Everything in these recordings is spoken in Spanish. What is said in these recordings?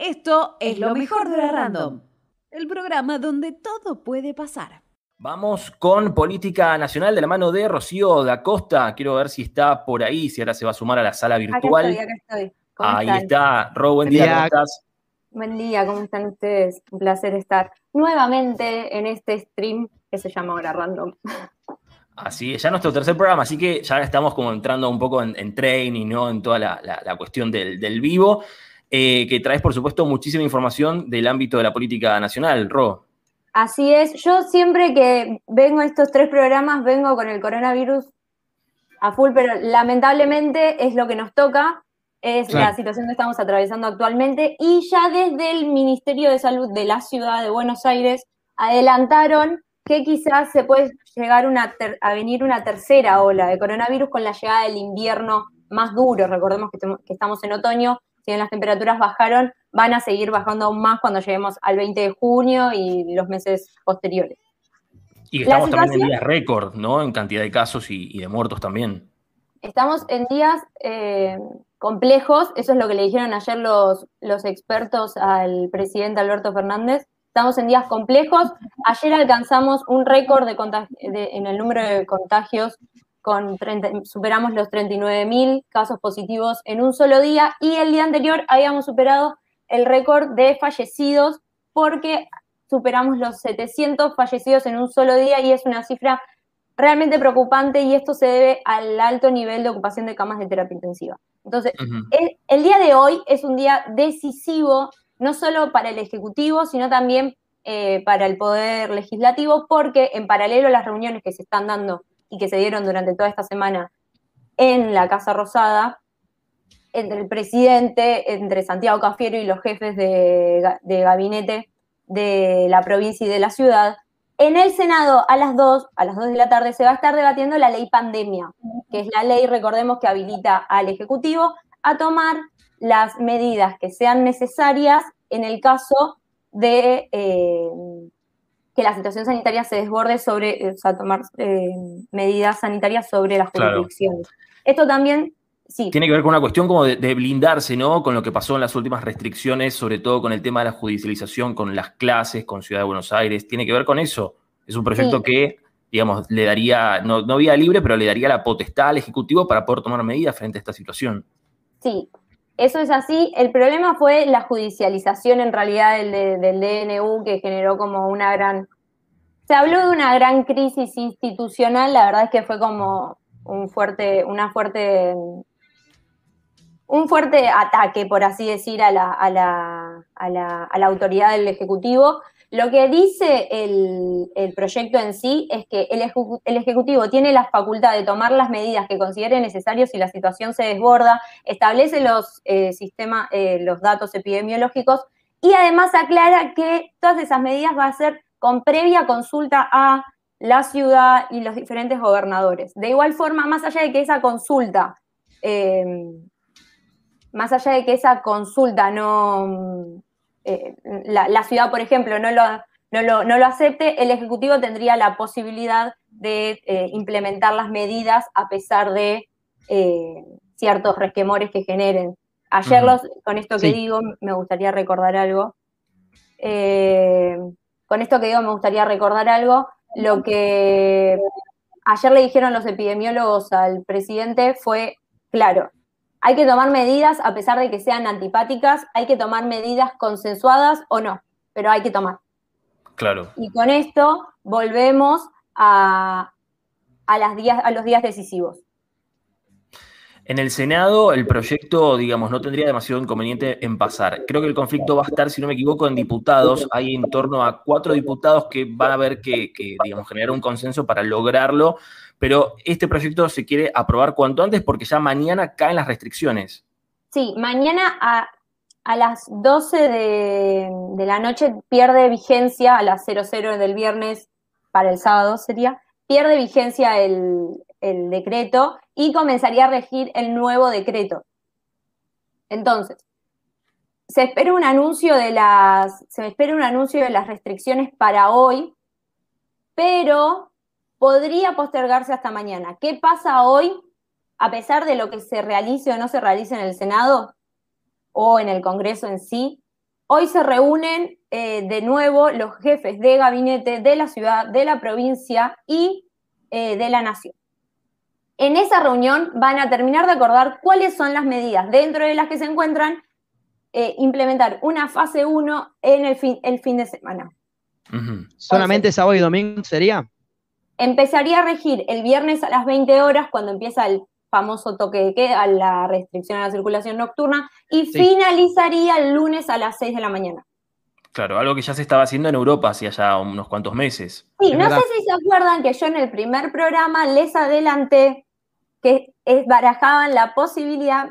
Esto es lo mejor de la Random, el programa donde todo puede pasar. Vamos con política nacional de la mano de Rocío da Costa. Quiero ver si está por ahí, si ahora se va a sumar a la sala virtual. Acá estoy, acá estoy. Ahí está. Ro, buen día, ¿cómo estás? Buen día, ¿cómo están ustedes? Un placer estar nuevamente en este stream que se llama Hora Random. Así es, ya nuestro tercer programa, así que ya estamos como entrando un poco en, training, ¿no? En toda la, cuestión del, vivo, eh, que traes, por supuesto, muchísima información del ámbito de la política nacional, Ro. Así es, yo siempre que vengo a estos tres programas vengo con el coronavirus a full, pero lamentablemente es lo que nos toca, es la situación que estamos atravesando actualmente y ya desde el Ministerio de Salud de la ciudad de Buenos Aires adelantaron que quizás se puede llegar a venir una tercera ola de coronavirus con la llegada del invierno más duro. Recordemos que, que estamos en otoño, si bien las temperaturas bajaron, van a seguir bajando aún más cuando lleguemos al 20 de junio y los meses posteriores. Y estamos también en días récord, ¿no? En cantidad de casos y, de muertos también. Estamos en días eh, complejos, eso es lo que le dijeron ayer los, los expertos al presidente Alberto Fernández. Estamos en días complejos. Ayer alcanzamos un récord de, en el número de contagios con superamos los 39.000 casos positivos en un solo día y el día anterior habíamos superado el récord de fallecidos porque superamos los 700 fallecidos en un solo día y es una cifra realmente preocupante y esto se debe al alto nivel de ocupación de camas de terapia intensiva. Entonces, el, día de hoy es un día decisivo, no solo para el Ejecutivo, sino también eh, para el Poder Legislativo, porque en paralelo a las reuniones que se están dando y que se dieron durante toda esta semana en la Casa Rosada, entre el presidente, entre Santiago Cafiero y los jefes de, gabinete de la provincia y de la ciudad. En el Senado, a las 2, a las 2 de la tarde, se va a estar debatiendo la ley pandemia, que es la ley, recordemos, que habilita al Ejecutivo a tomar las medidas que sean necesarias en el caso de eh, que la situación sanitaria se desborde sobre, o sea, tomar eh, medidas sanitarias sobre las jurisdicciones. Esto también tiene que ver con una cuestión como de, blindarse, ¿no? Con lo que pasó en las últimas restricciones, sobre todo con el tema de la judicialización, con las clases, con Ciudad de Buenos Aires. Tiene que ver con eso. Es un proyecto que, digamos, le daría, no, no vía libre, pero le daría la potestad al Ejecutivo para poder tomar medidas frente a esta situación. Sí, eso es así. El problema fue la judicialización en realidad del, DNU que generó como una gran... Se habló de una gran crisis institucional, la verdad es que fue como un fuerte, una fuerte un fuerte ataque, por así decir, a la, a la, a la, a la autoridad del Ejecutivo. Lo que dice el, proyecto en sí es que el, Ejecutivo tiene la facultad de tomar las medidas que considere necesarias si la situación se desborda, establece los, eh, eh, los datos epidemiológicos y además aclara que todas esas medidas va a ser con previa consulta a la ciudad y los diferentes gobernadores. De igual forma, más allá de que esa consulta eh, más allá de que esa consulta no, eh, la, ciudad, por ejemplo, no lo, no, lo, acepte, el Ejecutivo tendría la posibilidad de eh, implementar las medidas a pesar de eh, ciertos resquemores que generen. Ayer, los, con esto que digo, me gustaría recordar algo. con esto que digo, me gustaría recordar algo. Lo que ayer le dijeron los epidemiólogos al presidente fue, claro, hay que tomar medidas a pesar de que sean antipáticas, hay que tomar medidas consensuadas o no, pero hay que tomar. Claro. Y con esto volvemos a, las días, a los días decisivos. En el Senado el proyecto, digamos, no tendría demasiado inconveniente en pasar. Creo que el conflicto va a estar, si no me equivoco, en diputados. Hay en torno a cuatro diputados que van a ver que, que digamos, generar un consenso para lograrlo pero este proyecto se quiere aprobar cuanto antes porque ya mañana caen las restricciones. Sí, mañana a, las 12 de, la noche pierde vigencia, a las 00 del viernes para el sábado sería, pierde vigencia el, el decreto y comenzaría a regir el nuevo decreto. Entonces, se espera un anuncio de las, se espera un anuncio de las restricciones para hoy, pero podría postergarse hasta mañana. ¿Qué pasa hoy, a pesar de lo que se realice o no se realice en el Senado o en el Congreso en sí? Hoy se reúnen eh, de nuevo los jefes de gabinete de la ciudad, de la provincia y eh, de la nación. En esa reunión van a terminar de acordar cuáles son las medidas dentro de las que se encuentran eh, implementar una fase 1 en el fin, el fin de semana. ¿Solamente sábado y domingo sería? Empezaría a regir el viernes a las 20 horas cuando empieza el famoso toque de queda, la restricción a la circulación nocturna, y finalizaría el lunes a las 6 de la mañana. Claro, algo que ya se estaba haciendo en Europa hacía ya unos cuantos meses. Sí, no sé si se acuerdan que yo en el primer programa les adelanté que barajaban la posibilidad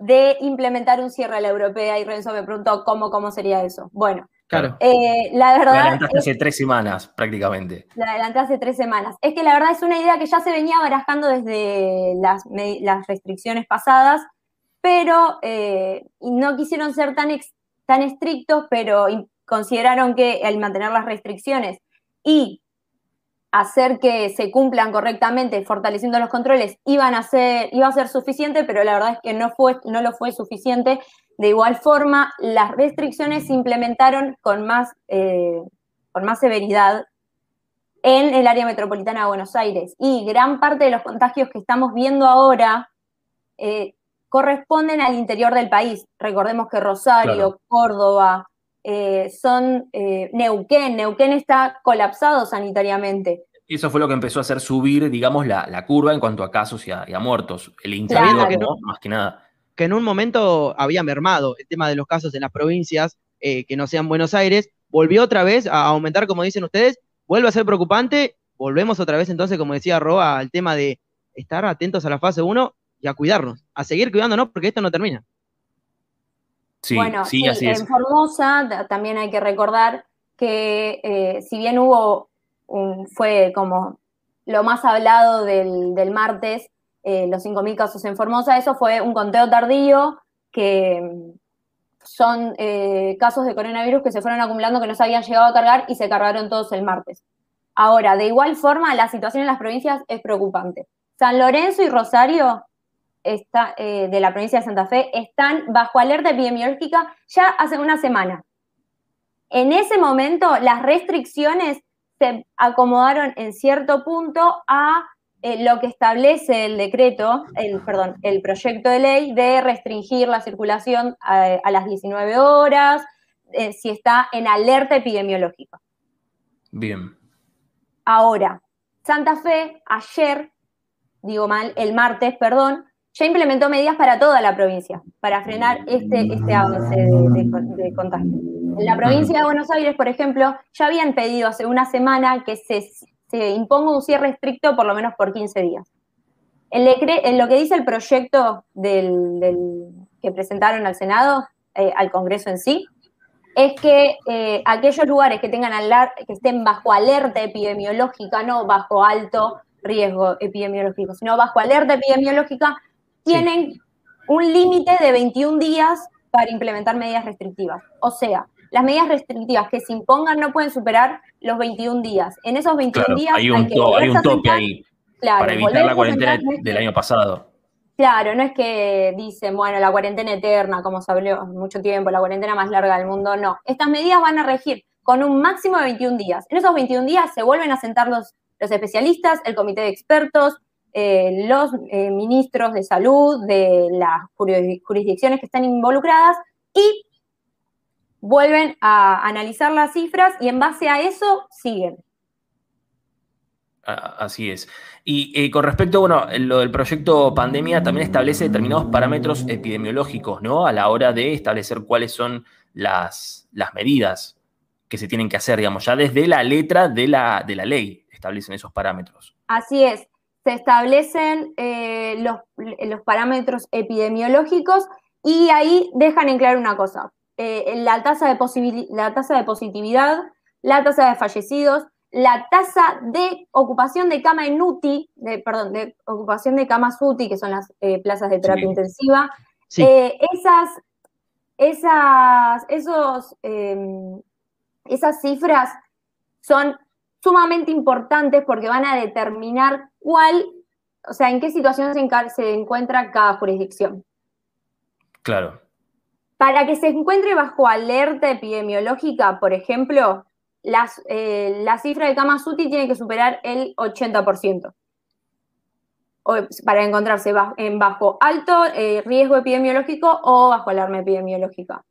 de implementar un cierre a la europea y Renzo me preguntó cómo, cómo sería eso. Bueno, claro. Eh, la verdad... La adelantaste hace tres semanas prácticamente. La adelanté hace tres semanas. Es que la verdad es una idea que ya se venía barajando desde las, las restricciones pasadas, pero eh, no quisieron ser tan, tan estrictos, pero consideraron que al mantener las restricciones y hacer que se cumplan correctamente, fortaleciendo los controles, iban a ser, iba a ser suficiente, pero la verdad es que no, fue, no lo fue suficiente. De igual forma, las restricciones se implementaron con más, eh, con más severidad en el área metropolitana de Buenos Aires. Y gran parte de los contagios que estamos viendo ahora eh, corresponden al interior del país. Recordemos que Rosario, Córdoba, eh, son eh, Neuquén. Neuquén está colapsado sanitariamente. Eso fue lo que empezó a hacer subir, digamos, la, curva en cuanto a casos y a, muertos. El incremento, que no, más que nada. Que en un momento había mermado el tema de los casos en las provincias eh, que no sean Buenos Aires, volvió otra vez a aumentar, como dicen ustedes, vuelve a ser preocupante, volvemos otra vez entonces, como decía Roa, al tema de estar atentos a la fase 1 y a cuidarnos, a seguir cuidándonos porque esto no termina bueno, sí, en Formosa también hay que recordar que eh, si bien hubo, un, fue como lo más hablado del, martes, eh, los 5.000 casos en Formosa, eso fue un conteo tardío que mm, son eh, casos de coronavirus que se fueron acumulando que no se habían llegado a cargar y se cargaron todos el martes. Ahora, de igual forma, la situación en las provincias es preocupante. San Lorenzo y Rosario está, eh, de la provincia de Santa Fe están bajo alerta epidemiológica ya hace una semana. En ese momento, las restricciones se acomodaron en cierto punto a eh, lo que establece el decreto, el, perdón, el proyecto de ley de restringir la circulación a, las 19 horas, eh, si está en alerta epidemiológica. Bien. Ahora, Santa Fe ayer, digo mal, el martes, perdón, ya implementó medidas para toda la provincia, para frenar este, este avance de, contagio. En la provincia de Buenos Aires, por ejemplo, ya habían pedido hace una semana que se, imponga un cierre estricto por lo menos por 15 días. En, lo que dice el proyecto del, que presentaron al Senado, eh, al Congreso en sí, es que eh, aquellos lugares que, tengan que estén bajo alerta epidemiológica, no bajo alto riesgo epidemiológico, sino bajo alerta epidemiológica, tienen un límite de 21 días para implementar medidas restrictivas. O sea, las medidas restrictivas que se impongan no pueden superar los 21 días. En esos 21 días hay un, hay un tope ahí para evitar la cuarentena del año pasado. Claro, no es que dicen, bueno, la cuarentena eterna, como se habló mucho tiempo, la cuarentena más larga del mundo, no. Estas medidas van a regir con un máximo de 21 días. En esos 21 días se vuelven a sentar los, los especialistas, el comité de expertos, eh, los eh, ministros de salud de las jurisdicciones que están involucradas y vuelven a analizar las cifras y en base a eso siguen. Así es. Y eh, con respecto, bueno, lo del proyecto pandemia también establece determinados parámetros epidemiológicos, ¿no? A la hora de establecer cuáles son las, las medidas que se tienen que hacer, digamos, ya desde la letra de la, de la ley establecen esos parámetros. Así es se establecen eh, los, parámetros epidemiológicos y ahí dejan en claro una cosa, eh, la, tasa de la tasa de positividad, la tasa de fallecidos, la tasa de ocupación de cama en UTI, de, perdón, de ocupación de camas UTI, que son las eh, plazas de terapia intensiva, esas, esas, esos, em, esas cifras son sumamente importantes porque van a determinar cuál, o sea, en qué situación se, encuentra cada jurisdicción. Claro. para que se encuentre bajo alerta epidemiológica, por ejemplo, las, eh, la cifra de camas UTI tiene que superar el 80%. para encontrarse en bajo alto eh, riesgo epidemiológico o bajo alarma epidemiológica.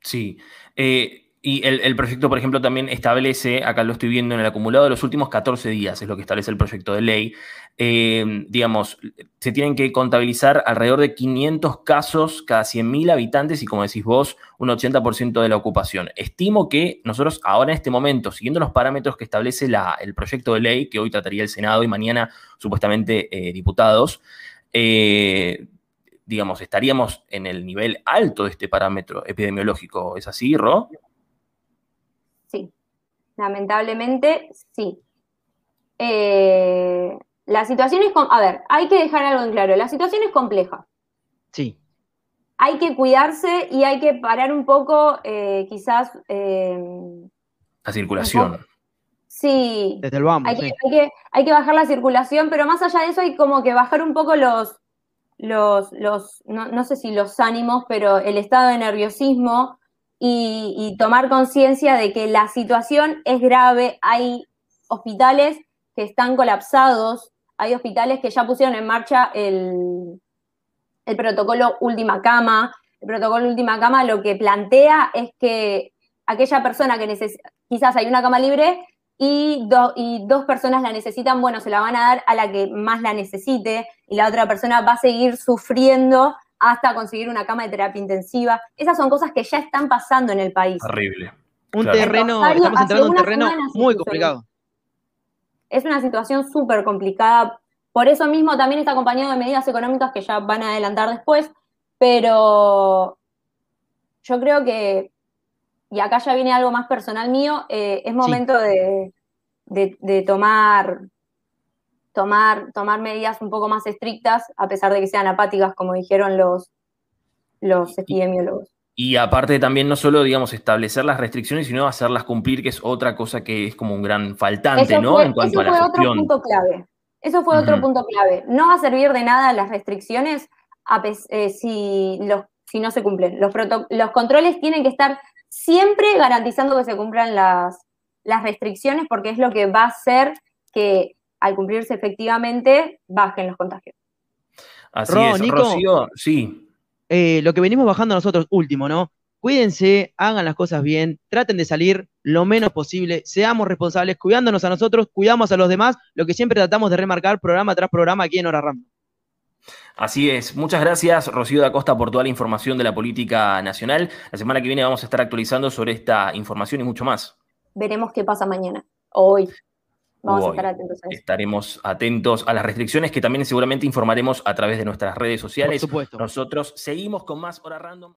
Sí. Eh, y el, proyecto, por ejemplo, también establece, acá lo estoy viendo en el acumulado de los últimos 14 días, es lo que establece el proyecto de ley, eh, digamos, se tienen que contabilizar alrededor de 500 casos cada 100.000 habitantes y, como decís vos, un 80% de la ocupación. Estimo que nosotros ahora en este momento, siguiendo los parámetros que establece el proyecto de ley, que hoy trataría el Senado y mañana supuestamente eh, diputados, eh, digamos, estaríamos en el nivel alto de este parámetro epidemiológico. ¿Es así, Ro? Lamentablemente sí. Eh, la situación es, a ver, hay que dejar algo en claro, la situación es compleja. Sí. Hay que cuidarse y hay que parar un poco, eh, quizás... Eh, la circulación. Sí. Desde el vamos. Hay, que, hay, que, bajar la circulación, pero más allá de eso hay como que bajar un poco los, los, los no sé si los ánimos, pero el estado de nerviosismo y, tomar conciencia de que la situación es grave. Hay hospitales que están colapsados, hay hospitales que ya pusieron en marcha el, el protocolo última cama. El protocolo última cama lo que plantea es que aquella persona que necesita, quizás hay una cama libre y, y dos personas la necesitan, bueno, se la van a dar a la que más la necesite y la otra persona va a seguir sufriendo hasta conseguir una cama de terapia intensiva. Esas son cosas que ya están pasando en el país. Horrible. Un terreno, estamos entrando en un terreno muy complicado. Es una situación súper complicada. Por eso mismo también está acompañado de medidas económicas que ya van a adelantar después, pero yo creo que, y acá ya viene algo más personal mío, eh, es momento de, de tomar tomar, tomar medidas un poco más estrictas, a pesar de que sean apáticas, como dijeron los, los epidemiólogos. Y aparte también no solo, digamos, establecer las restricciones, sino hacerlas cumplir, que es otra cosa que es como un gran faltante, ¿no? en cuanto eso fue otro punto clave. Eso fue otro punto clave. No va a servir de nada las restricciones eh, si, los, si no se cumplen. Los, los controles tienen que estar siempre garantizando que se cumplan las, las restricciones, porque es lo que va a hacer que al cumplirse efectivamente, bajen los contagios. Así es, Rocío, sí. Eh, lo que venimos bajando nosotros último, ¿no? Cuídense, hagan las cosas bien, traten de salir lo menos posible, seamos responsables, cuidándonos a nosotros, cuidamos a los demás, lo que siempre tratamos de remarcar programa tras programa aquí en Hora Ram. Así es. Muchas gracias, Rocío da Costa, por toda la información de la política nacional. La semana que viene vamos a estar actualizando sobre esta información y mucho más. Veremos qué pasa mañana, hoy. Vamos a estar atentos a eso. Estaremos atentos a las restricciones que también seguramente informaremos a través de nuestras redes sociales. Por supuesto. Nosotros seguimos con más Hora Random.